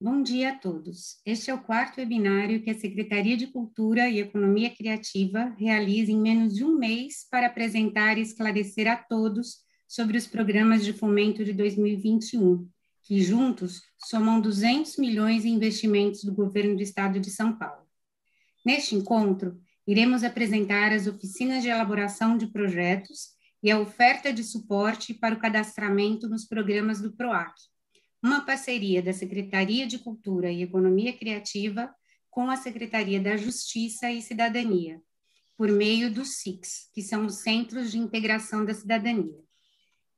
Bom dia a todos. Este é o quarto webinário que a Secretaria de Cultura e Economia Criativa realiza em menos de um mês para apresentar e esclarecer a todos sobre os programas de fomento de 2021, que juntos somam 200 milhões em investimentos do governo do estado de São Paulo. Neste encontro, iremos apresentar as oficinas de elaboração de projetos e a oferta de suporte para o cadastramento nos programas do PROAC, uma parceria da Secretaria de Cultura e Economia Criativa com a Secretaria da Justiça e Cidadania, por meio dos SICs, que são os Centros de Integração da Cidadania.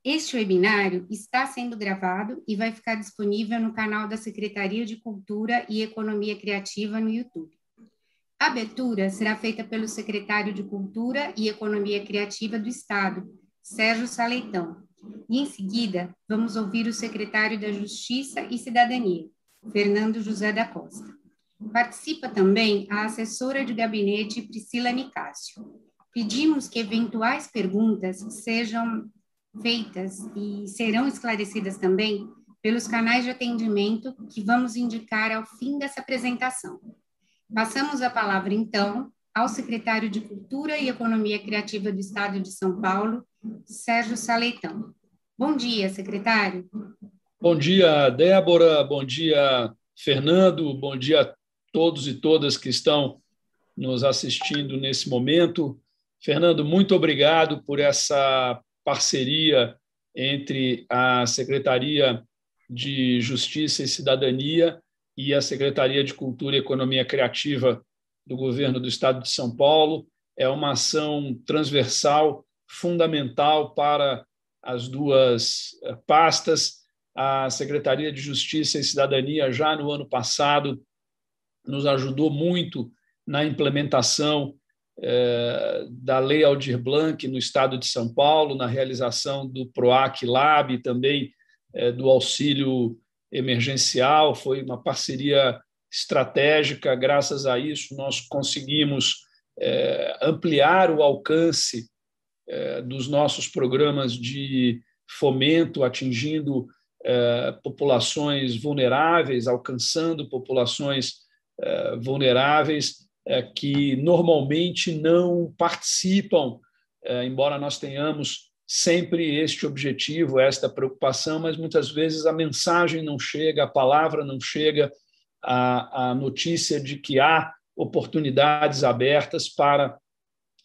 Este webinário está sendo gravado e vai ficar disponível no canal da Secretaria de Cultura e Economia Criativa no YouTube. A abertura será feita pelo secretário de Cultura e Economia Criativa do Estado, Sérgio Saleitão, e, em seguida, vamos ouvir o secretário da Justiça e Cidadania, Fernando José da Costa. Participa também a assessora de gabinete Priscila Nicásio. Pedimos que eventuais perguntas sejam feitas e serão esclarecidas também pelos canais de atendimento que vamos indicar ao fim dessa apresentação. Passamos a palavra, então, ao secretário de Cultura e Economia Criativa do Estado de São Paulo, Sérgio Saleitão. Bom dia, secretário. Bom dia, Débora. Bom dia, Fernando. Bom dia a todos e todas que estão nos assistindo nesse momento. Fernando, muito obrigado por essa parceria entre a Secretaria de Justiça e Cidadania e a Secretaria de Cultura e Economia Criativa do Governo do Estado de São Paulo. É uma ação transversal fundamental para as duas eh, pastas. A Secretaria de Justiça e Cidadania, já no ano passado, nos ajudou muito na implementação eh, da Lei Aldir Blanc no estado de São Paulo, na realização do PROAC Lab e também eh, do auxílio emergencial. Foi uma parceria estratégica. Graças a isso, nós conseguimos ampliar o alcance é, dos nossos programas de fomento, atingindo é, populações vulneráveis, alcançando populações é, vulneráveis que normalmente não participam, embora nós tenhamos sempre este objetivo, esta preocupação, mas muitas vezes a mensagem não chega, a palavra não chega, a, a notícia de que há oportunidades abertas para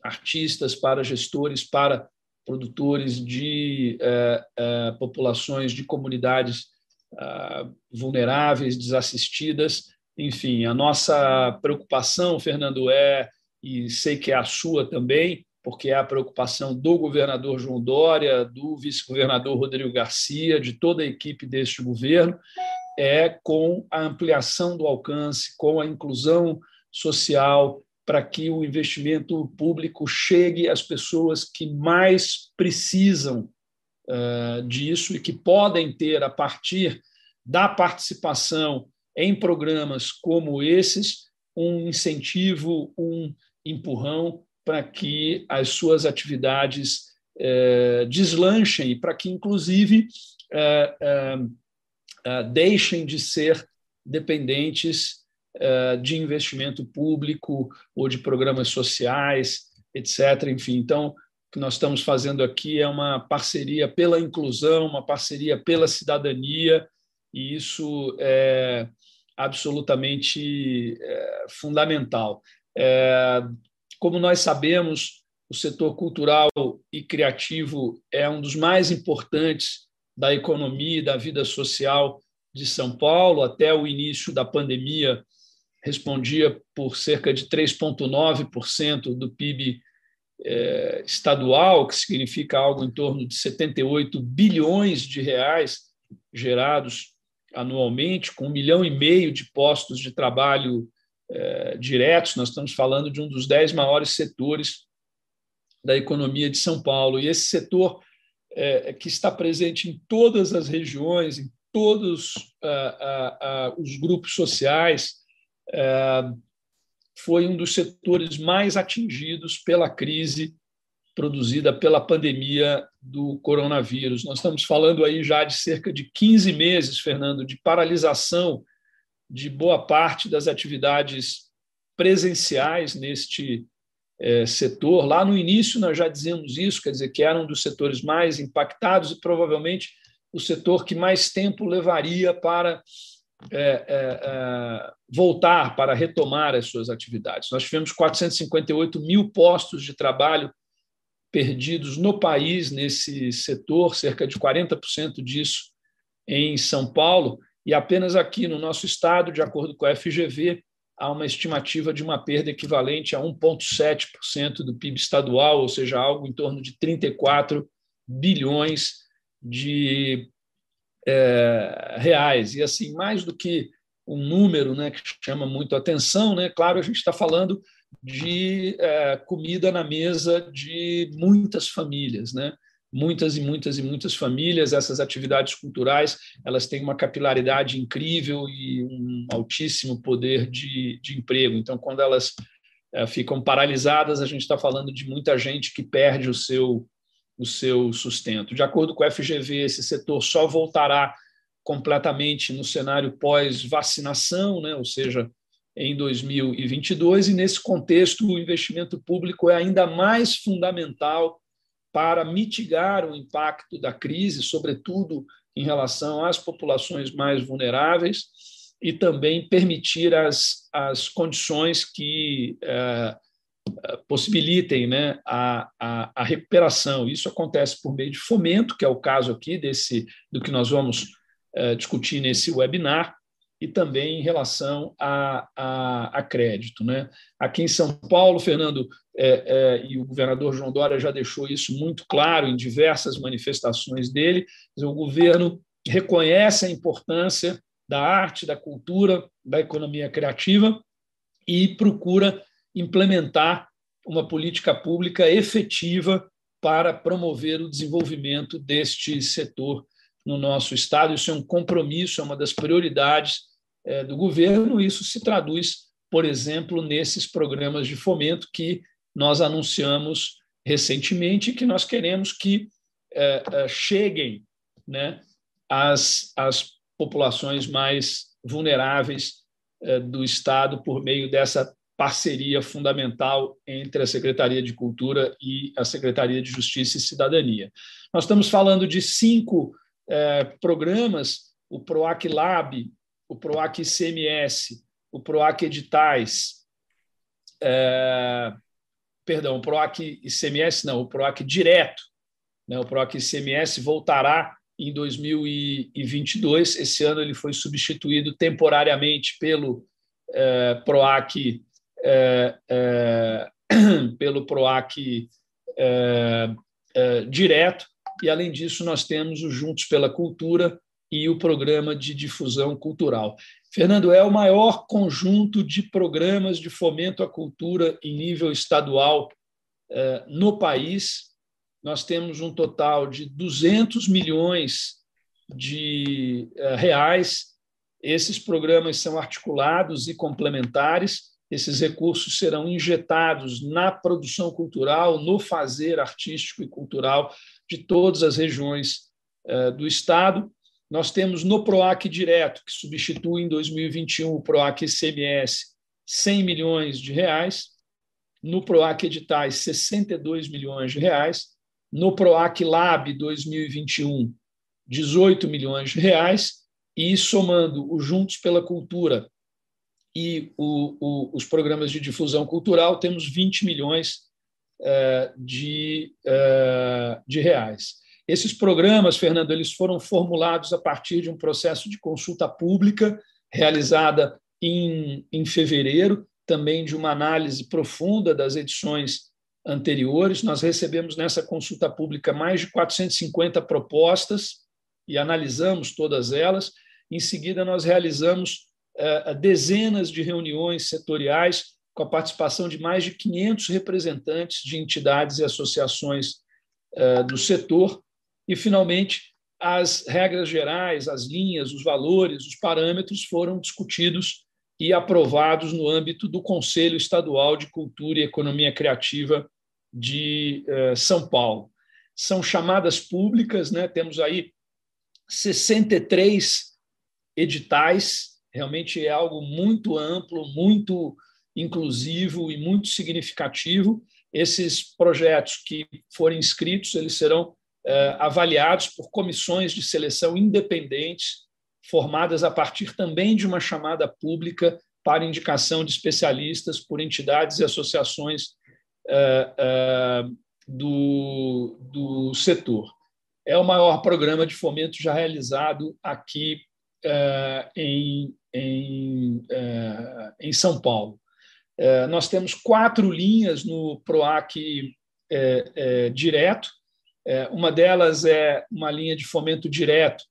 artistas, para gestores, para produtores de eh, eh, populações, de comunidades ah, vulneráveis, desassistidas. Enfim, a nossa preocupação, Fernando, é, e sei que é a sua também, porque é a preocupação do governador João Dória, do vice-governador Rodrigo Garcia, de toda a equipe deste governo, é com a ampliação do alcance, com a inclusão social, para que o investimento público chegue às pessoas que mais precisam uh, disso e que podem ter, a partir da participação em programas como esses, um incentivo, um empurrão para que as suas atividades uh, deslanchem para que, inclusive, uh, deixem de ser dependentes eh, de investimento público ou de programas sociais, etc. Enfim, então, o que nós estamos fazendo aqui é uma parceria pela inclusão, uma parceria pela cidadania, e isso é absolutamente é, fundamental. É, como nós sabemos, o setor cultural e criativo é um dos mais importantes da economia e da vida social de São Paulo. Até o início da pandemia, respondia por cerca de 3,9% do PIB é, estadual, que significa algo em torno de 78 bilhões de reais gerados anualmente, com um milhão e meio de postos de trabalho é, diretos. Nós estamos falando de um dos dez maiores setores da economia de São Paulo. E esse setor, é, que está presente em todas as regiões, em todos ah, ah, ah, os grupos sociais, é, foi um dos setores mais atingidos pela crise produzida pela pandemia do coronavírus. Nós estamos falando aí já de cerca de 15 meses, Fernando, de paralisação de boa parte das atividades presenciais neste é, setor. Lá no início, nós já dizíamos isso, quer dizer, que era um dos setores mais impactados e provavelmente o setor que mais tempo levaria para é, é, é voltar, para retomar as suas atividades. Nós tivemos 458 mil postos de trabalho perdidos no país nesse setor, cerca de 40% disso em São Paulo, e apenas aqui no nosso estado, de acordo com a FGV, há uma estimativa de uma perda equivalente a 1,7% do PIB estadual, ou seja, algo em torno de 34 bilhões de é, reais. E assim, mais do que um número né, que chama muito atenção, né, claro, a gente está falando de é, comida na mesa de muitas famílias, né? Muitas e muitas e muitas famílias. Essas atividades culturais elas têm uma capilaridade incrível e um altíssimo poder de, de emprego. Então, quando elas é, ficam paralisadas, a gente está falando de muita gente que perde o seu, o seu sustento. De acordo com o FGV, esse setor só voltará completamente no cenário pós-vacinação, né? ou seja, em 2022, e nesse contexto o investimento público é ainda mais fundamental para mitigar o impacto da crise, sobretudo em relação às populações mais vulneráveis, e também permitir as, as condições que é, possibilitem né, a, a, a, recuperação. Isso acontece por meio de fomento, que é o caso aqui desse do que nós vamos é, discutir nesse webinar, e também em relação a, a, a crédito. Né? Aqui em São Paulo, Fernando, é, é, e o governador João Dória já deixou isso muito claro em diversas manifestações dele, o governo reconhece a importância da arte, da cultura, da economia criativa e procura implementar uma política pública efetiva para promover o desenvolvimento deste setor no nosso Estado. Isso é um compromisso, é uma das prioridades é, do governo. Isso se traduz, por exemplo, nesses programas de fomento que nós anunciamos recentemente, que nós queremos que é, é, cheguem né, às, às populações mais vulneráveis do Estado por meio dessa parceria fundamental entre a Secretaria de Cultura e a Secretaria de Justiça e Cidadania. Nós estamos falando de cinco programas: o PROAC Lab, o PROAC ICMS, o PROAC Editais, é, perdão, o PROAC ICMS não, o PROAC Direto, né, o PROAC ICMS voltará em 2022. Esse ano ele foi substituído temporariamente pelo é, PROAC é, é, pelo PROAC é, é, direto e além disso nós temos o Juntos pela Cultura, e o programa de difusão cultural. Fernando, é o maior conjunto de programas de fomento à cultura em nível estadual eh, no país. Nós temos um total de 200 milhões de eh, reais. Esses programas são articulados e complementares. Esses recursos serão injetados na produção cultural, no fazer artístico e cultural de todas as regiões eh, do Estado nós temos no PROAC direto, que substitui em 2021 o PROAC ICMS, 100 milhões de reais. No PROAC editais, 62 milhões de reais. No PROAC Lab 2021, 18 milhões de reais. E somando o Juntos pela Cultura e o, o, os programas de difusão cultural, temos 20 milhões de, eh, de reais. Esses programas, Fernando, eles foram formulados a partir de um processo de consulta pública realizada em, em fevereiro, também de uma análise profunda das edições anteriores. Nós recebemos nessa consulta pública mais de 450 propostas e analisamos todas elas. Em seguida, nós realizamos eh, dezenas de reuniões setoriais com a participação de mais de 500 representantes de entidades e associações eh, do setor e, finalmente, as regras gerais, as linhas, os valores, os parâmetros foram discutidos e aprovados no âmbito do Conselho Estadual de Cultura e Economia Criativa de eh, São Paulo. São chamadas públicas, né? temos aí 63 editais realmente é algo muito amplo, muito inclusivo e muito significativo. Esses projetos que forem inscritos, eles serão é, avaliados por comissões de seleção independentes, formadas a partir também de uma chamada pública para indicação de especialistas por entidades e associações é, é, do, do setor. É o maior programa de fomento já realizado aqui em, em, em São Paulo. Nós temos quatro linhas no PROAC direto, é, uma delas é uma linha de fomento direto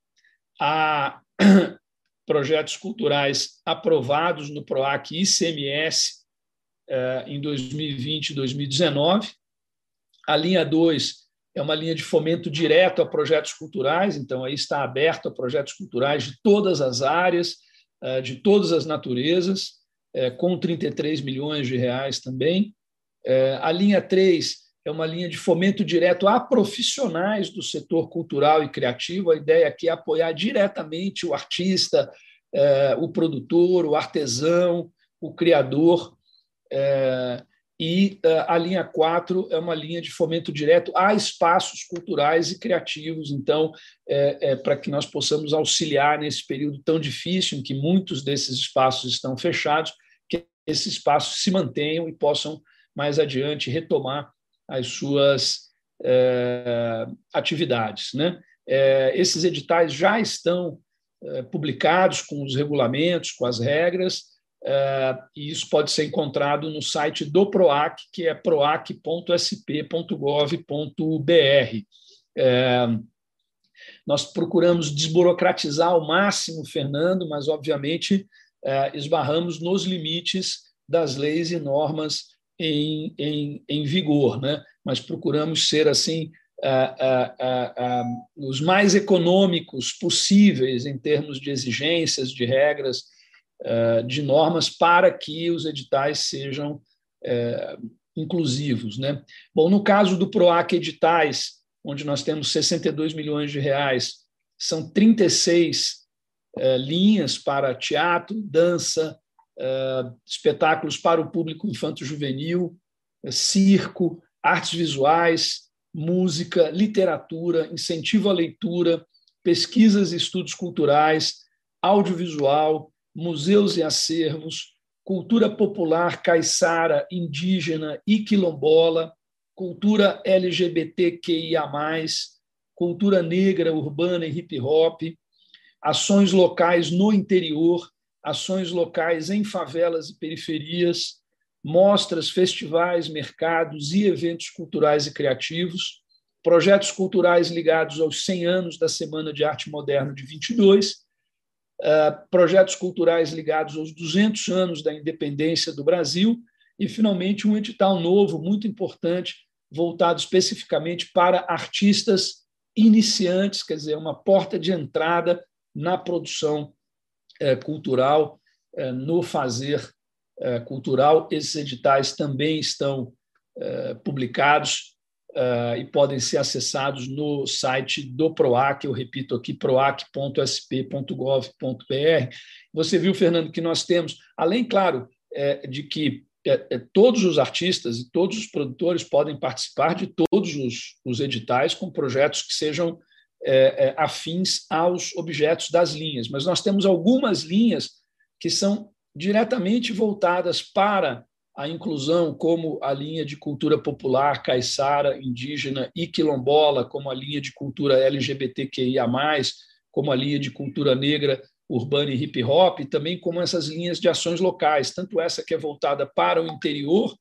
a projetos culturais aprovados no PROAC ICMS é, em 2020 e 2019. A linha 2 é uma linha de fomento direto a projetos culturais, então aí está aberto a projetos culturais de todas as áreas, é, de todas as naturezas, com 33 milhões de reais também. A linha 3 é uma linha de fomento direto a profissionais do setor cultural e criativo. A ideia aqui é apoiar diretamente o artista, é, o produtor, o artesão, o criador. É, e é, a linha 4 é uma linha de fomento direto a espaços culturais e criativos, então, é, é, para que nós possamos auxiliar nesse período tão difícil, em que muitos desses espaços estão fechados, esses espaços se mantenham e possam mais adiante retomar as suas é, atividades. Né? É, esses editais já estão é, publicados com os regulamentos, com as regras, e isso pode ser encontrado no site do PROAC, que é proac.sp.gov.br. nós procuramos desburocratizar ao máximo, Fernando, mas, obviamente, esbarramos nos limites das leis e normas em, em, em vigor, né? mas procuramos ser assim os mais econômicos possíveis em termos de exigências, de regras, de normas para que os editais sejam inclusivos. Né? Bom, no caso do PROAC Editais, onde nós temos 62 milhões de reais, são 36 linhas para teatro, dança, espetáculos para o público infanto-juvenil, circo, artes visuais, música, literatura, incentivo à leitura, pesquisas e estudos culturais, audiovisual, museus e acervos, cultura popular caiçara, indígena e quilombola, cultura LGBTQIA+, cultura negra, urbana e hip hop, ações locais no interior, ações locais em favelas e periferias, mostras, festivais, mercados e eventos culturais e criativos, projetos culturais ligados aos 100 anos da Semana de Arte Moderna de 22, eh, projetos culturais ligados aos 200 anos da independência do Brasil e, finalmente, um edital novo, muito importante, voltado especificamente para artistas iniciantes, quer dizer, uma porta de entrada na produção é, cultural, é, no fazer é, cultural. Esses editais também estão publicados e podem ser acessados no site do PROAC, eu repito aqui, proac.sp.gov.br. Você viu, Fernando, que nós temos, além, claro, de que todos os artistas e todos os produtores podem participar de todos os, os editais com projetos que sejam é, é, afins aos objetos das linhas, mas nós temos algumas linhas que são diretamente voltadas para a inclusão, como a linha de cultura popular, caiçara, indígena e quilombola, como a linha de cultura LGBTQIA, como a linha de cultura negra, urbana e hip hop, e também como essas linhas de ações locais, tanto essa que é voltada para o interior,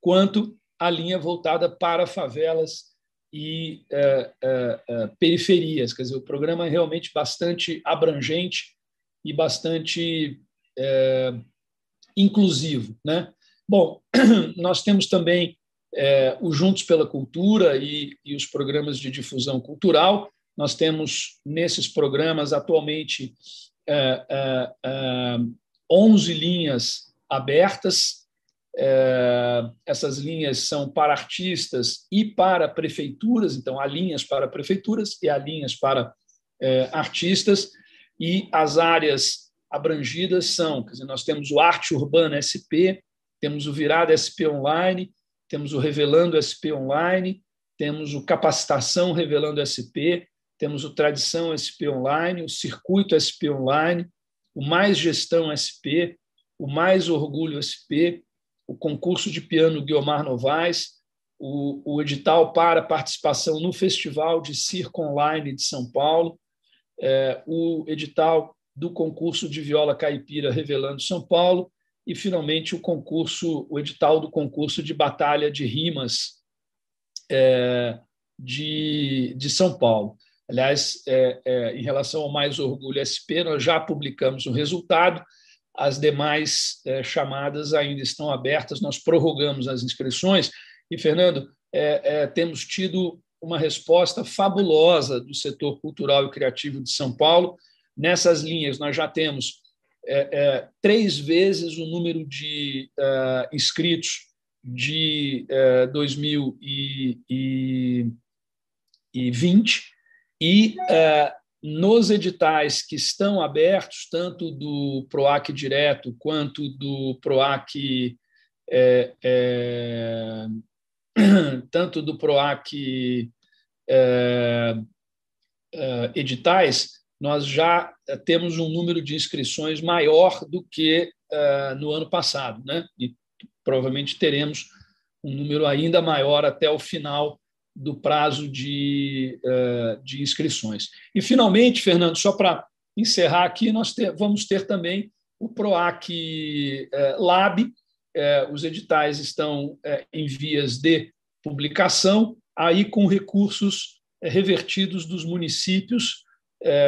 quanto a linha voltada para favelas e é, é, é, periferias. Quer dizer, o programa é realmente bastante abrangente e bastante inclusivo. Né? Bom, nós temos também o Juntos pela Cultura e, e, os programas de difusão cultural. Nós temos nesses programas atualmente 11 é, linhas abertas essas linhas são para artistas e para prefeituras, então há linhas para prefeituras e há linhas para é, artistas, e as áreas abrangidas são, quer dizer, nós temos o Arte Urbana SP, temos o Virada SP Online, temos o Revelando SP Online, temos o Capacitação Revelando SP, temos o Tradição SP Online, o Circuito SP Online, o Mais Gestão SP, o Mais Orgulho SP, o concurso de piano Guiomar Novaes, o, o edital para participação no Festival de Circo Online de São Paulo, é, o edital do concurso de viola caipira Revelando São Paulo e, finalmente, o concurso, o edital do concurso de batalha de rimas é, de, de São Paulo. Aliás, é, é, em relação ao Mais Orgulho SP, nós já publicamos o resultado, as demais é, chamadas ainda estão abertas, nós prorrogamos as inscrições. E, Fernando, é, é, temos tido uma resposta fabulosa do setor cultural e criativo de São Paulo. Nessas linhas, nós já temos três vezes o número de inscritos de 2020 e nos editais que estão abertos, tanto do PROAC direto quanto do PROAC, é, é, tanto do PROAC é, é, editais, nós já temos um número de inscrições maior do que é, no ano passado, né? E provavelmente teremos um número ainda maior até o final do prazo de, eh, de inscrições. E, finalmente, Fernando, só para encerrar aqui, nós ter, vamos ter também o PROAC eh, Lab, eh, os editais estão em vias de publicação, aí com recursos revertidos dos municípios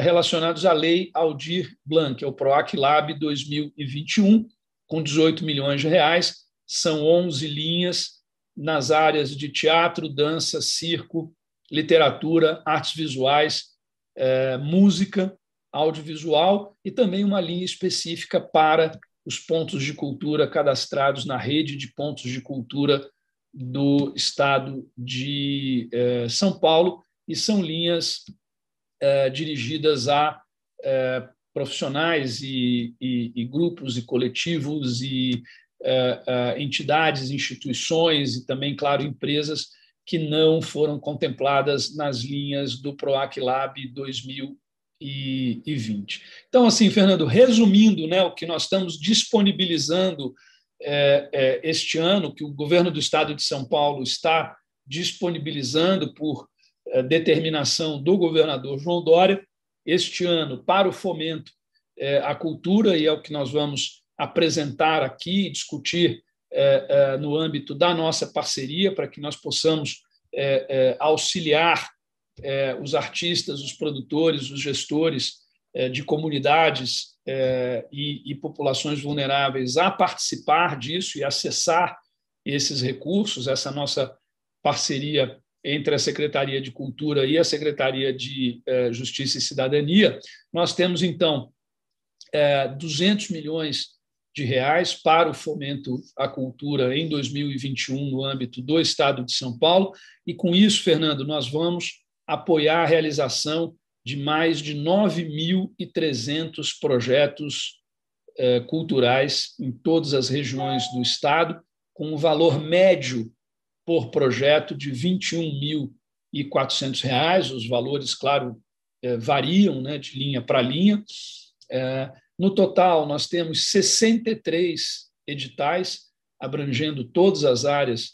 relacionados à Lei Aldir Blanc, é o PROAC Lab 2021, com 18 milhões de reais, são 11 linhas nas áreas de teatro, dança, circo, literatura, artes visuais, é, música, audiovisual e também uma linha específica para os pontos de cultura cadastrados na rede de pontos de cultura do estado de é, São Paulo e são linhas é, dirigidas a profissionais e, e, e, grupos e coletivos e entidades, instituições e também, claro, empresas que não foram contempladas nas linhas do PROAC Lab 2020. Então, assim, Fernando, resumindo né, o que nós estamos disponibilizando é, é, este ano, que o governo do estado de São Paulo está disponibilizando por é, determinação do governador João Dória, este ano, para o fomento à cultura, e é o que nós vamos apresentar aqui, discutir é, é, no âmbito da nossa parceria, para que nós possamos é, auxiliar os artistas, os produtores, os gestores de comunidades e, e populações vulneráveis a participar disso e acessar esses recursos, essa nossa parceria entre a Secretaria de Cultura e a Secretaria de Justiça e Cidadania, nós temos, então, 200 milhões de reais para o fomento à cultura em 2021 no âmbito do Estado de São Paulo. E com isso, Fernando, nós vamos apoiar a realização de mais de 9.300 projetos eh, culturais em todas as regiões do Estado, com um valor médio por projeto de R$ 21.400. Os valores, claro, eh, variam né, de linha para linha. Eh, no total, nós temos 63 editais abrangendo todas as áreas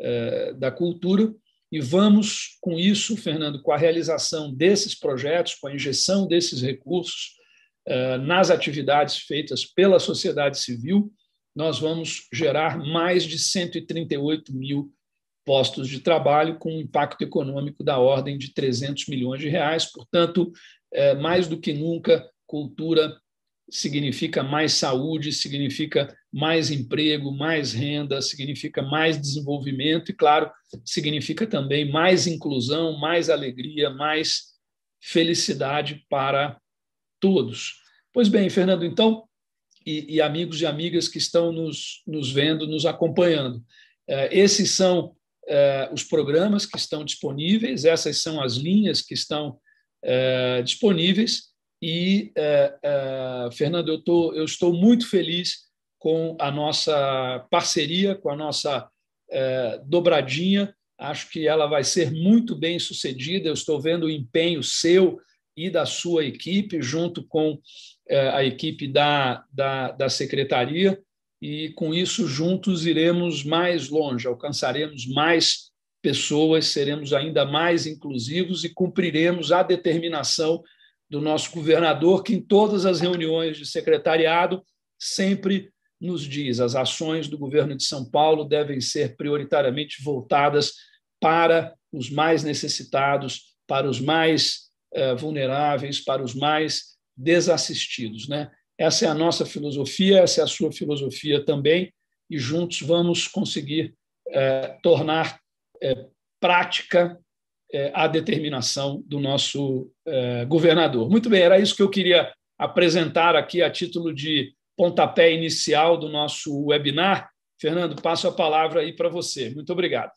eh, da cultura e vamos, com isso, Fernando, com a realização desses projetos, com a injeção desses recursos eh, nas atividades feitas pela sociedade civil, nós vamos gerar mais de 138 mil postos de trabalho com um impacto econômico da ordem de 300 milhões de reais. Portanto, eh, mais do que nunca, cultura significa mais saúde, significa mais emprego, mais renda, significa mais desenvolvimento e, claro, significa também mais inclusão, mais alegria, mais felicidade para todos. Pois bem, Fernando, então, e, e amigos e amigas que estão nos, nos vendo, nos acompanhando, eh, esses são eh, os programas que estão disponíveis, essas são as linhas que estão eh, disponíveis E, é, é, Fernando, eu, tô, eu estou muito feliz com a nossa parceria, com a nossa é, dobradinha. Acho que ela vai ser muito bem sucedida. Eu estou vendo o empenho seu e da sua equipe, junto com a equipe da, da, da secretaria, e com isso juntos iremos mais longe, alcançaremos mais pessoas, seremos ainda mais inclusivos e cumpriremos a determinação do nosso governador, que em todas as reuniões de secretariado sempre nos diz: as ações do governo de São Paulo devem ser prioritariamente voltadas para os mais necessitados, para os mais eh, vulneráveis, para os mais desassistidos. Né? Essa é a nossa filosofia, essa é a sua filosofia também, e juntos vamos conseguir eh, tornar eh, prática a determinação do nosso governador. Muito bem, era isso que eu queria apresentar aqui a título de pontapé inicial do nosso webinar. Fernando, passo a palavra aí para você. Muito obrigado.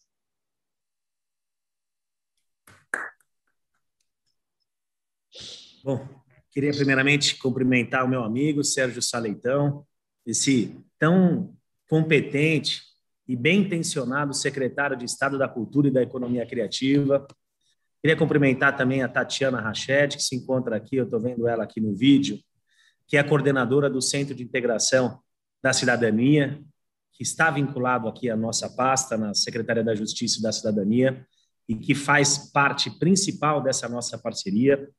Bom, queria primeiramente cumprimentar o meu amigo Sérgio Saleitão, esse tão competente e bem intencionado secretário de Estado da Cultura e da Economia Criativa. Queria cumprimentar também a Tatiana Rached, que se encontra aqui, eu estou vendo ela aqui no vídeo, que é coordenadora do Centro de Integração da Cidadania, que está vinculado aqui à nossa pasta na Secretaria da Justiça e da Cidadania e que faz parte principal dessa nossa parceria.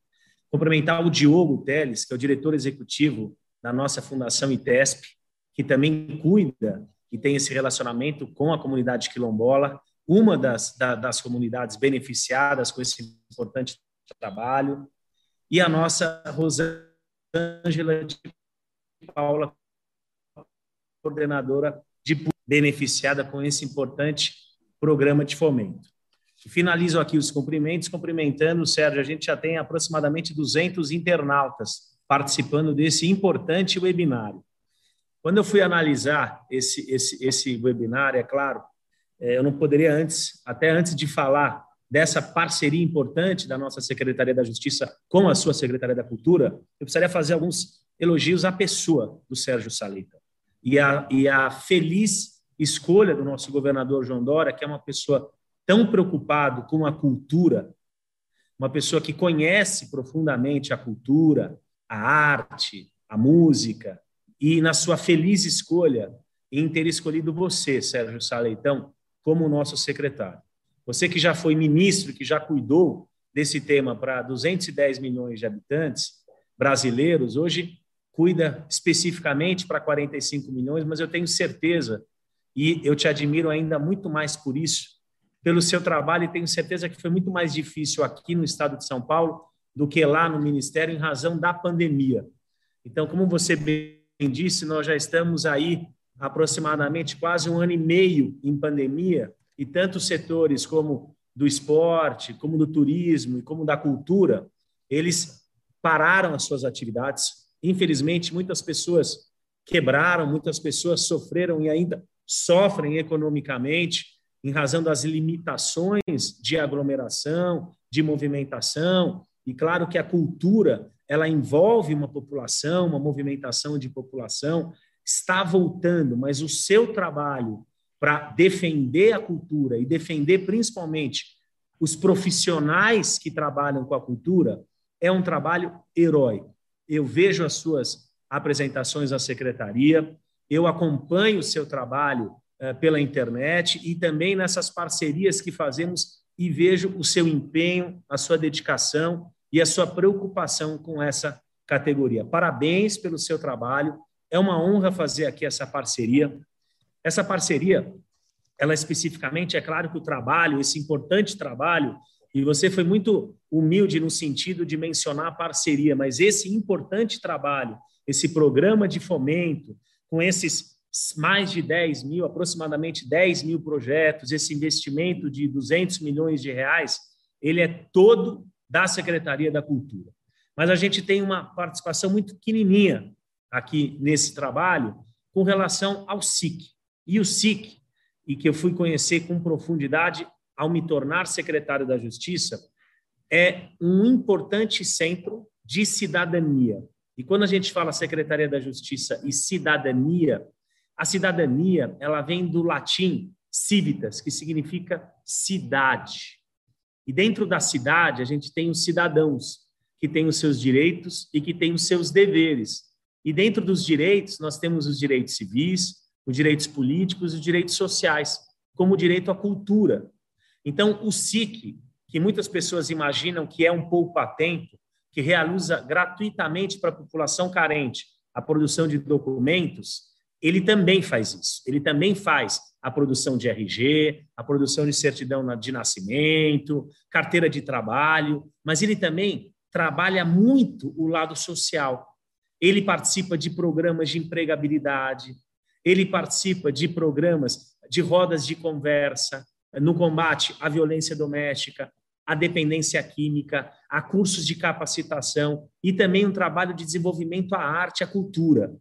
Cumprimentar o Diogo Teles, que é o diretor executivo da nossa Fundação ITESP, que também cuida e tem esse relacionamento com a comunidade quilombola, uma das, da, das comunidades beneficiadas com esse importante trabalho, e a nossa Rosana Ângela de Paula, coordenadora de beneficiada com esse importante programa de fomento. Finalizo aqui os cumprimentos, cumprimentando, Sérgio, a gente já tem aproximadamente 200 internautas participando desse importante webinário. Quando eu fui analisar esse, esse, esse webinário, é claro, eu não poderia antes, até antes de falar dessa parceria importante da nossa Secretaria da Justiça com a sua Secretaria da Cultura, eu precisaria fazer alguns elogios à pessoa do Sérgio Salita. E a, e a feliz escolha do nosso governador João Dória, que é uma pessoa tão preocupado com a cultura, uma pessoa que conhece profundamente a cultura, a arte, a música, e na sua feliz escolha em ter escolhido você, Sérgio Saleitão, como nosso secretário. Você que já foi ministro, que já cuidou desse tema para 210 milhões de habitantes brasileiros, hoje cuida especificamente para 45 milhões, mas eu tenho certeza, e eu te admiro ainda muito mais por isso, pelo seu trabalho, e tenho certeza que foi muito mais difícil aqui no estado de São Paulo do que lá no Ministério, em razão da pandemia. Então, como você bem disse, nós já estamos aí aproximadamente quase um ano e meio em pandemia, e tantos setores como do esporte, como do turismo e como da cultura, eles pararam as suas atividades. Infelizmente, muitas pessoas quebraram, muitas pessoas sofreram e ainda sofrem economicamente em razão das limitações de aglomeração, de movimentação. E claro que a cultura, ela envolve uma população, uma movimentação de população, está voltando, mas o seu trabalho para defender a cultura e defender principalmente os profissionais que trabalham com a cultura, é um trabalho heróico. Eu vejo as suas apresentações à secretaria, eu acompanho o seu trabalho uh, pela internet e também nessas parcerias que fazemos e vejo o seu empenho, a sua dedicação e a sua preocupação com essa categoria. Parabéns pelo seu trabalho. É uma honra fazer aqui essa parceria. Essa parceria, ela especificamente, é claro que o trabalho, esse importante trabalho, e você foi muito humilde no sentido de mencionar a parceria, mas esse importante trabalho, esse programa de fomento, com esses mais de 10 mil, aproximadamente 10 mil projetos, esse investimento de 200 milhões de reais, ele é todo da Secretaria da Cultura. Mas a gente tem uma participação muito pequenininha aqui nesse trabalho com relação ao SIC. E o SIC, e que eu fui conhecer com profundidade ao me tornar secretário da Justiça, é um importante centro de cidadania. E quando a gente fala Secretaria da Justiça e cidadania, a cidadania, ela vem do latim civitas, que significa cidade. E dentro da cidade, a gente tem os cidadãos, que têm os seus direitos e que têm os seus deveres. E dentro dos direitos, nós temos os direitos civis, os direitos políticos e os direitos sociais, como o direito à cultura. Então, o SIC, que muitas pessoas imaginam que é um poupa-tempo, que realiza gratuitamente para a população carente a produção de documentos, ele também faz isso. Ele também faz a produção de RG, a produção de certidão de nascimento, carteira de trabalho, mas ele também trabalha muito o lado social. Ele participa de programas de empregabilidade, ele participa de programas de rodas de conversa no combate à violência doméstica, à dependência química, a cursos de capacitação e também um trabalho de desenvolvimento à arte, à cultura.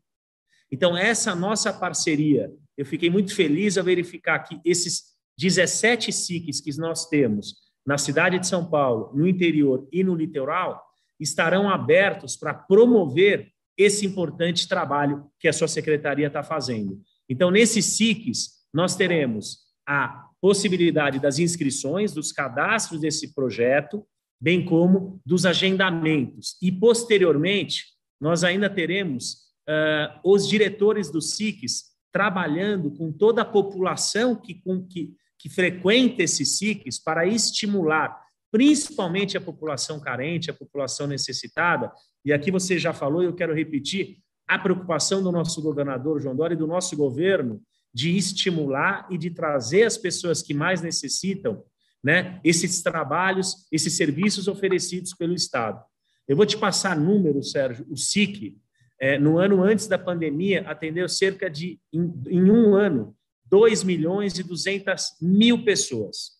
Então, essa nossa parceria, eu fiquei muito feliz ao verificar que esses 17 SICs que nós temos na cidade de São Paulo, no interior e no litoral, estarão abertos para promover esse importante trabalho que a sua secretaria está fazendo. Então, nesses SICs, nós teremos a possibilidade das inscrições, dos cadastros desse projeto, bem como dos agendamentos. E, posteriormente, nós ainda teremos uh, os diretores dos SICs trabalhando com toda a população que, com, que, que frequenta esses SICs para estimular principalmente a população carente, a população necessitada. E aqui você já falou, e eu quero repetir, a preocupação do nosso governador João Dória e do nosso governo de estimular e de trazer as pessoas que mais necessitam né, esses trabalhos, esses serviços oferecidos pelo Estado. Eu vou te passar números, Sérgio. O SIC, é, no ano antes da pandemia, atendeu cerca de, em, em um ano, 2 milhões e 200 mil pessoas.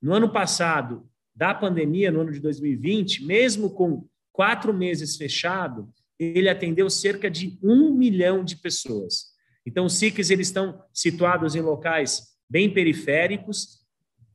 No ano passado, da pandemia, no ano de 2020, mesmo com quatro meses fechado, ele atendeu cerca de um milhão de pessoas. Então, os SICs eles estão situados em locais bem periféricos,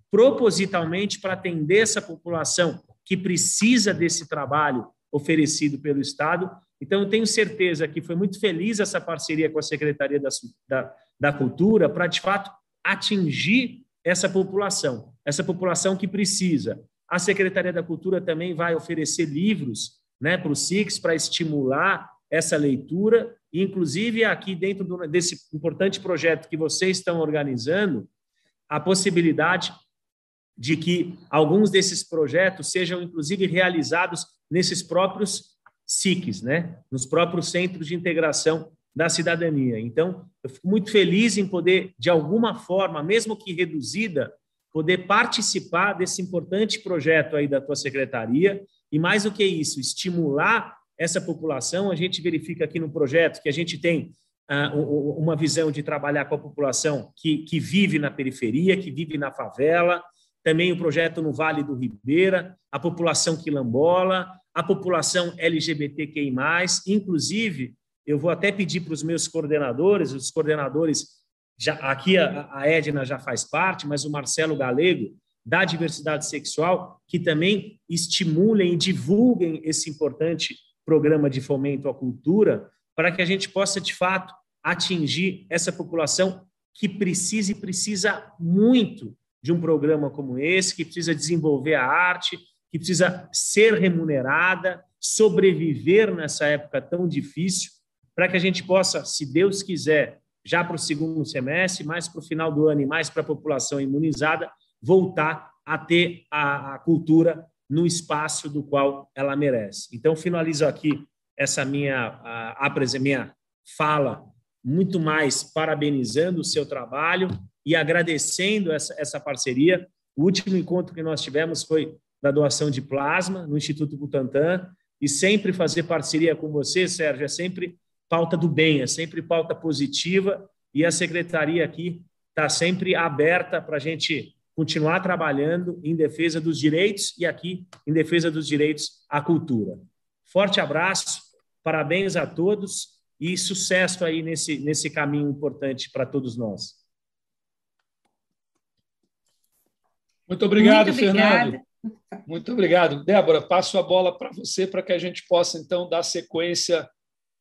propositalmente para atender essa população que precisa desse trabalho oferecido pelo Estado. Então, eu tenho certeza que foi muito feliz essa parceria com a Secretaria da, da, da Cultura para, de fato, atingir essa população, essa população que precisa. A Secretaria da Cultura também vai oferecer livros né, para os SICs para estimular essa leitura, inclusive aqui dentro desse importante projeto que vocês estão organizando, a possibilidade de que alguns desses projetos sejam inclusive realizados nesses próprios SICs, né? nos próprios centros de integração da cidadania. Então, eu fico muito feliz em poder, de alguma forma, mesmo que reduzida, poder participar desse importante projeto aí da tua secretaria e mais do que isso, estimular essa população. A gente verifica aqui no projeto que a gente tem uh, uma visão de trabalhar com a população que, que vive na periferia, que vive na favela, também o projeto no Vale do Ribeira, a população quilombola, a população LGBTQI+, inclusive, eu vou até pedir para os meus coordenadores, os coordenadores, já, aqui a, a Edna já faz parte, mas o Marcelo Galego, da diversidade sexual, que também estimulem e divulguem esse importante programa de fomento à cultura, para que a gente possa, de fato, atingir essa população que precisa e precisa muito de um programa como esse, que precisa desenvolver a arte, que precisa ser remunerada, sobreviver nessa época tão difícil, para que a gente possa, se Deus quiser, já para o segundo semestre, mais para o final do ano e mais para a população imunizada, voltar a ter a, a cultura no espaço do qual ela merece. Então, finalizo aqui essa minha, a, a minha fala, muito mais parabenizando o seu trabalho e agradecendo essa, essa parceria. O último encontro que nós tivemos foi da doação de plasma no Instituto Butantan, e sempre fazer parceria com você, Sérgio, é sempre pauta do bem, é sempre pauta positiva, e a secretaria aqui está sempre aberta para a gente continuar trabalhando em defesa dos direitos e aqui em defesa dos direitos à cultura. Forte abraço, parabéns a todos e sucesso aí nesse, nesse caminho importante para todos nós. Muito obrigado, Muito Fernando. Muito obrigado. Débora, passo a bola para você para que a gente possa, então, dar sequência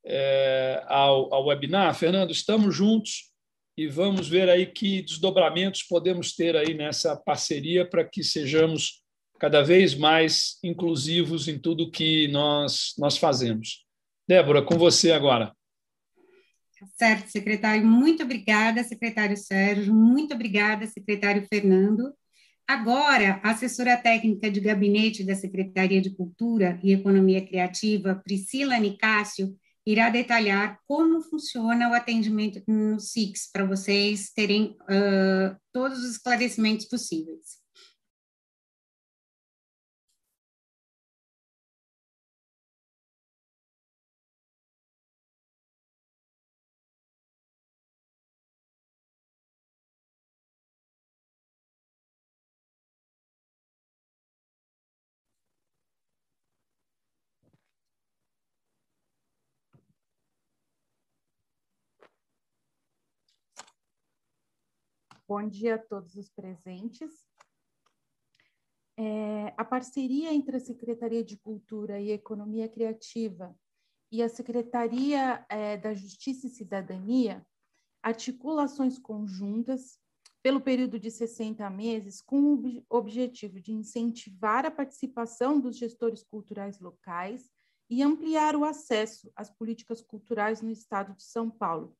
é, ao, ao webinar. Fernando, estamos juntos e vamos ver aí que desdobramentos podemos ter aí nessa parceria para que sejamos cada vez mais inclusivos em tudo que nós, nós fazemos. Débora, com você agora. Certo, secretário. Muito obrigada, secretário Sérgio. Muito obrigada, secretário Fernando. Agora, a assessora técnica de gabinete da Secretaria de Cultura e Economia Criativa, Priscila Nicásio, irá detalhar como funciona o atendimento no SIX, para vocês terem uh, todos os esclarecimentos possíveis. Bom dia a todos os presentes. É, a parceria entre a Secretaria de Cultura e Economia Criativa e a Secretaria é, da Justiça e Cidadania articula ações conjuntas pelo período de 60 meses com o objetivo de incentivar a participação dos gestores culturais locais e ampliar o acesso às políticas culturais no estado de São Paulo.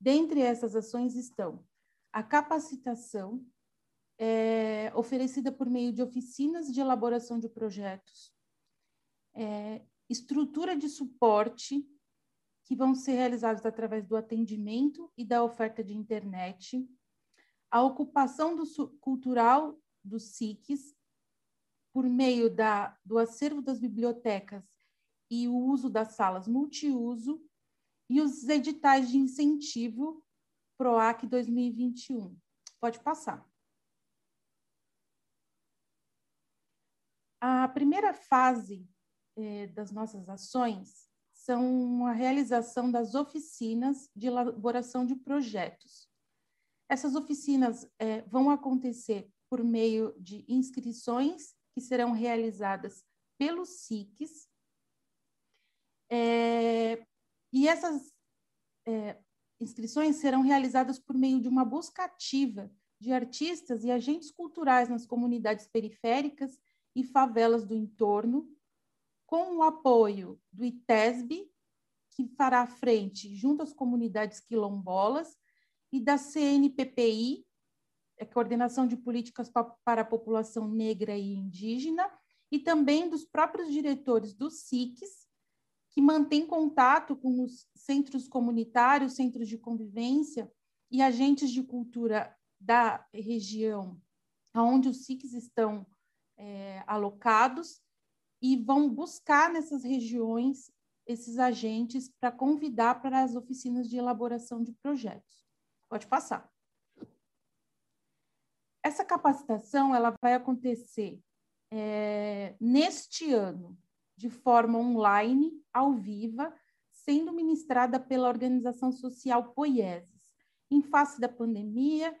Dentre essas ações estão a capacitação é oferecida por meio de oficinas de elaboração de projetos, é, estrutura de suporte que vão ser realizados através do atendimento e da oferta de internet, a ocupação do, cultural dos SICs por meio da, do acervo das bibliotecas e o uso das salas multiuso e os editais de incentivo PROAC 2021. Pode passar. A primeira fase eh, das nossas ações são a realização das oficinas de elaboração de projetos. Essas oficinas eh, vão acontecer por meio de inscrições que serão realizadas pelos SICs. É, e essas inscrições serão realizadas por meio de uma busca ativa de artistas e agentes culturais nas comunidades periféricas e favelas do entorno, com o apoio do ITESB, que fará frente junto às comunidades quilombolas, e da CNPPI, a é Coordenação de Políticas para a População Negra e Indígena, e também dos próprios diretores dos SICs, que mantém contato com os centros comunitários, centros de convivência e agentes de cultura da região onde os SICs estão é, alocados e vão buscar nessas regiões esses agentes para convidar para as oficinas de elaboração de projetos. Pode passar. Essa capacitação ela vai acontecer é, neste ano, de forma online, ao vivo, sendo ministrada pela organização social Poieses. Em face da pandemia,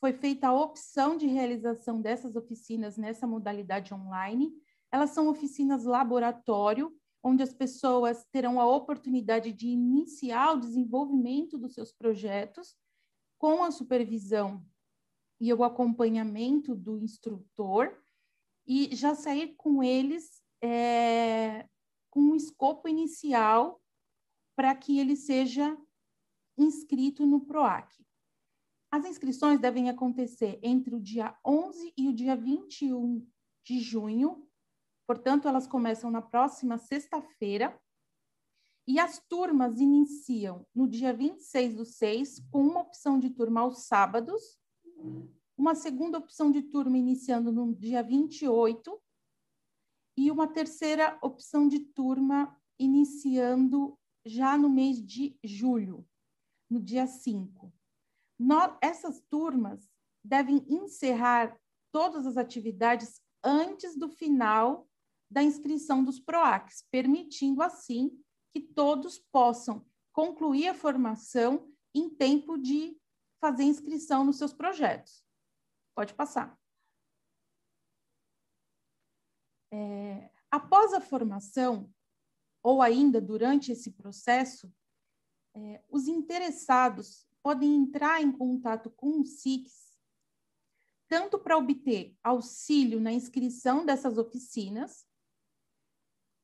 foi feita a opção de realização dessas oficinas nessa modalidade online. Elas são oficinas laboratório, onde as pessoas terão a oportunidade de iniciar o desenvolvimento dos seus projetos com a supervisão e o acompanhamento do instrutor e já sair com eles é, com um escopo inicial para que ele seja inscrito no PROAC. As inscrições devem acontecer entre o dia 11 e o dia 21 de junho, portanto, elas começam na próxima sexta-feira, e as turmas iniciam no dia 26 do 6, com uma opção de turma aos sábados, uma segunda opção de turma iniciando no dia 28 e uma terceira opção de turma iniciando já no mês de julho, no dia 5. essas turmas devem encerrar todas as atividades antes do final da inscrição dos PROACs, permitindo assim que todos possam concluir a formação em tempo de fazer inscrição nos seus projetos. Pode passar. É, após a formação, ou ainda durante esse processo, é, os interessados podem entrar em contato com o SICS, tanto para obter auxílio na inscrição dessas oficinas,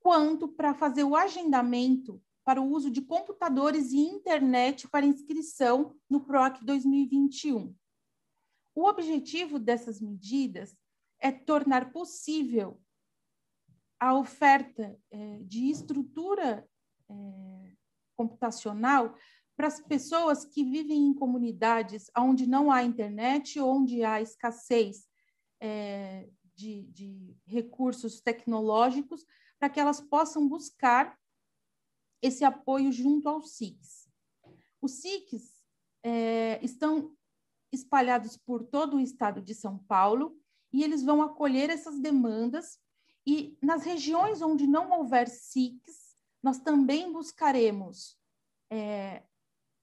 quanto para fazer o agendamento para o uso de computadores e internet para inscrição no PROAC 2021. O objetivo dessas medidas é tornar possível a oferta é, de estrutura é, computacional para as pessoas que vivem em comunidades onde não há internet, onde há escassez é, de, de recursos tecnológicos, para que elas possam buscar esse apoio junto aos SICs. Os SICs é, estão espalhados por todo o estado de São Paulo e eles vão acolher essas demandas e nas regiões onde não houver SICs, nós também buscaremos é,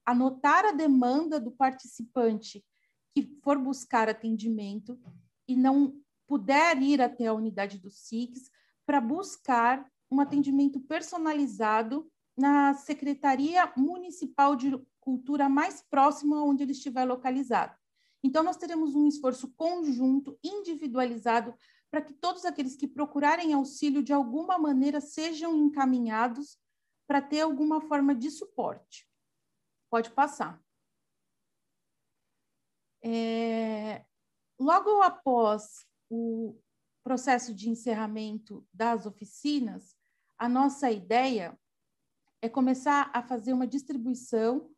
anotar a demanda do participante que for buscar atendimento e não puder ir até a unidade do SICs para buscar um atendimento personalizado na Secretaria Municipal de Cultura mais próxima onde ele estiver localizado. Então, nós teremos um esforço conjunto, individualizado, para que todos aqueles que procurarem auxílio de alguma maneira sejam encaminhados para ter alguma forma de suporte. Pode passar. É, logo após o processo de encerramento das oficinas, a nossa ideia é começar a fazer uma distribuição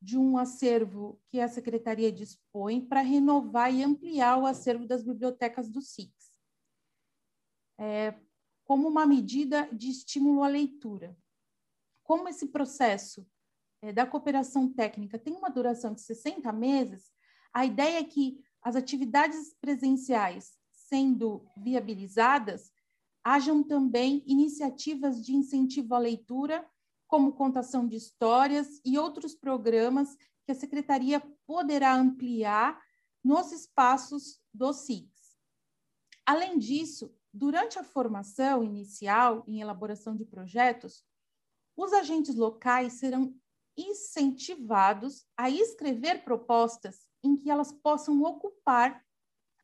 de um acervo que a secretaria dispõe para renovar e ampliar o acervo das bibliotecas do SIX, é, como uma medida de estímulo à leitura. Como esse processo é, da cooperação técnica tem uma duração de 60 meses, a ideia é que as atividades presenciais sendo viabilizadas, hajam também iniciativas de incentivo à leitura como contação de histórias e outros programas que a Secretaria poderá ampliar nos espaços do SICS. Além disso, durante a formação inicial em elaboração de projetos, os agentes locais serão incentivados a escrever propostas em que elas possam ocupar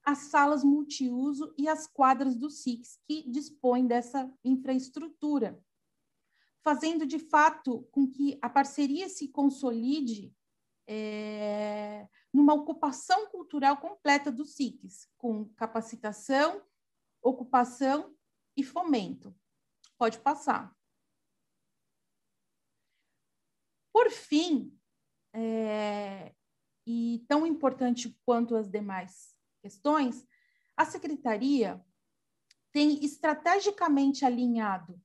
as salas multiuso e as quadras do SICS, que dispõem dessa infraestrutura fazendo de fato com que a parceria se consolide é, numa ocupação cultural completa dos SICs, com capacitação, ocupação e fomento. Pode passar. Por fim, é, e tão importante quanto as demais questões, a secretaria tem estrategicamente alinhado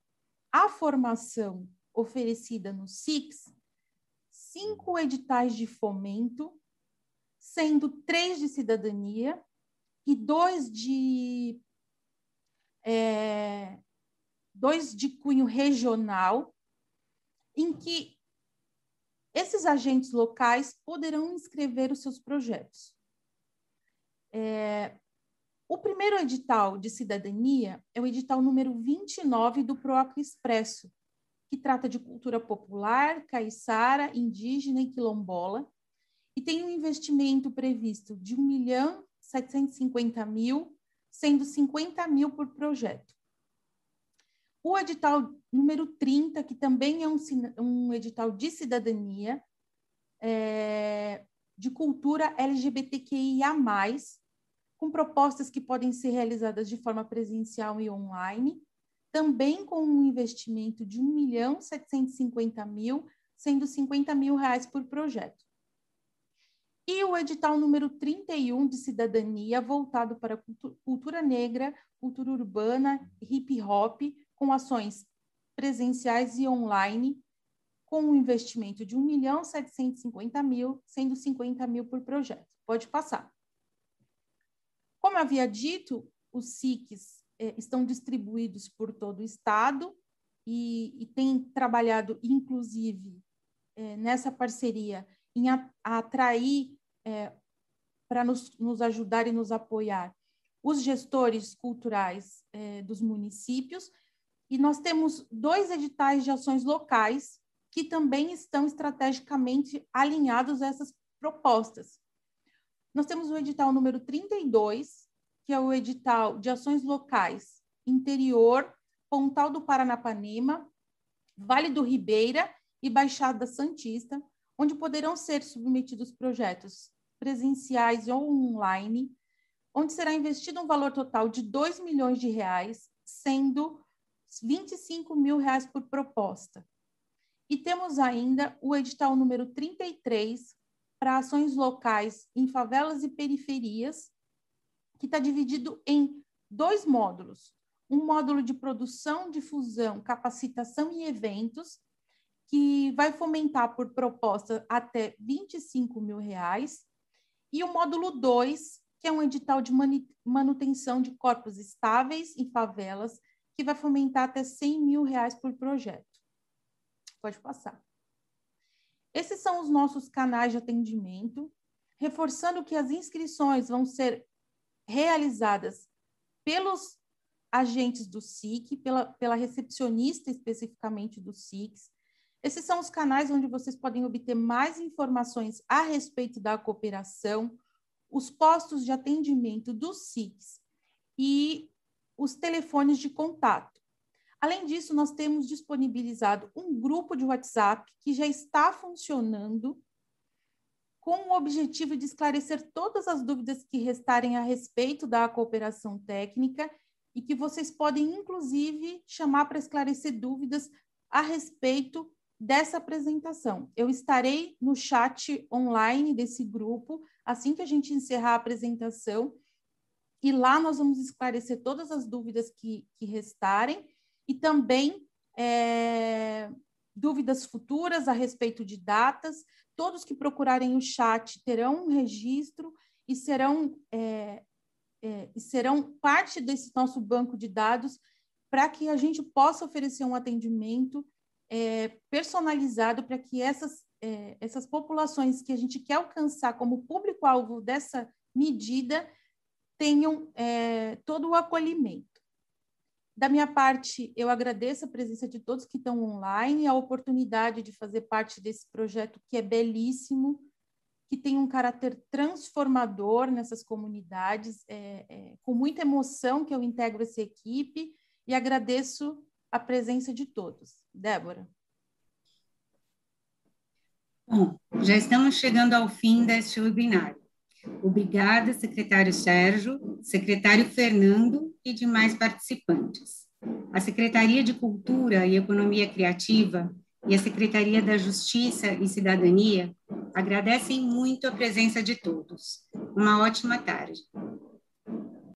a formação oferecida no SIX, cinco editais de fomento, sendo três de cidadania e dois de é, dois de cunho regional, em que esses agentes locais poderão inscrever os seus projetos. É, o primeiro edital de cidadania é o edital número 29 do PROAC Expresso, que trata de cultura popular, caiçara, indígena e quilombola, e tem um investimento previsto de 1 milhão 750 mil, sendo 50 mil por projeto. O edital número 30, que também é um, um edital de cidadania, é, de cultura LGBTQIA+, com propostas que podem ser realizadas de forma presencial e online, também com um investimento de 1 milhão 750 mil, sendo 50 mil reais por projeto. E o edital número 31 de cidadania, voltado para cultura negra, cultura urbana, hip hop, com ações presenciais e online, com um investimento de 1 milhão 750 mil, sendo 50 mil por projeto. Pode passar. Como havia dito, os SICs eh, estão distribuídos por todo o Estado e, e têm trabalhado, inclusive, eh, nessa parceria, em a, a atrair, eh, para nos, nos ajudar e nos apoiar, os gestores culturais é, dos municípios, e nós temos dois editais de ações locais que também estão estrategicamente alinhados a essas propostas. Nós temos o edital número 32, que é o edital de ações locais interior, Pontal do Paranapanema, Vale do Ribeira e Baixada Santista, onde poderão ser submetidos projetos presenciais ou online, onde será investido um valor total de 2 milhões de reais, sendo 25 mil reais por proposta. E temos ainda o edital número 33 para ações locais em favelas e periferias, que está dividido em dois módulos. Um módulo de produção, difusão, capacitação e eventos, que vai fomentar por proposta até 25 mil reais, e o módulo 2, que é um edital de manutenção de corpos estáveis em favelas, que vai fomentar até 100 mil reais por projeto. Pode passar. Esses são os nossos canais de atendimento, reforçando que as inscrições vão ser realizadas pelos agentes do SIC, pela, pela recepcionista especificamente do SICs. Esses são os canais onde vocês podem obter mais informações a respeito da cooperação, os postos de atendimento dos SICs e os telefones de contato. Além disso, nós temos disponibilizado um grupo de WhatsApp que já está funcionando com o objetivo de esclarecer todas as dúvidas que restarem a respeito da cooperação técnica e que vocês podem, inclusive, chamar para esclarecer dúvidas a respeito dessa apresentação. Eu estarei no chat online desse grupo assim que a gente encerrar a apresentação e lá nós vamos esclarecer todas as dúvidas que, que restarem e também é, dúvidas futuras a respeito de datas. Todos que procurarem o chat terão um registro e serão, é, é, e serão parte desse nosso banco de dados para que a gente possa oferecer um atendimento é, personalizado para que essas, é, essas populações que a gente quer alcançar como público-alvo dessa medida tenham é, todo o acolhimento. Da minha parte, eu agradeço a presença de todos que estão online, a oportunidade de fazer parte desse projeto que é belíssimo, que tem um caráter transformador nessas comunidades, é, é, com muita emoção que eu integro essa equipe e agradeço a presença de todos. Débora. Bom, já estamos chegando ao fim deste webinar. Obrigada, secretário Sérgio, secretário Fernando e demais participantes. A Secretaria de Cultura e Economia Criativa e a Secretaria da Justiça e Cidadania agradecem muito a presença de todos. Uma ótima tarde.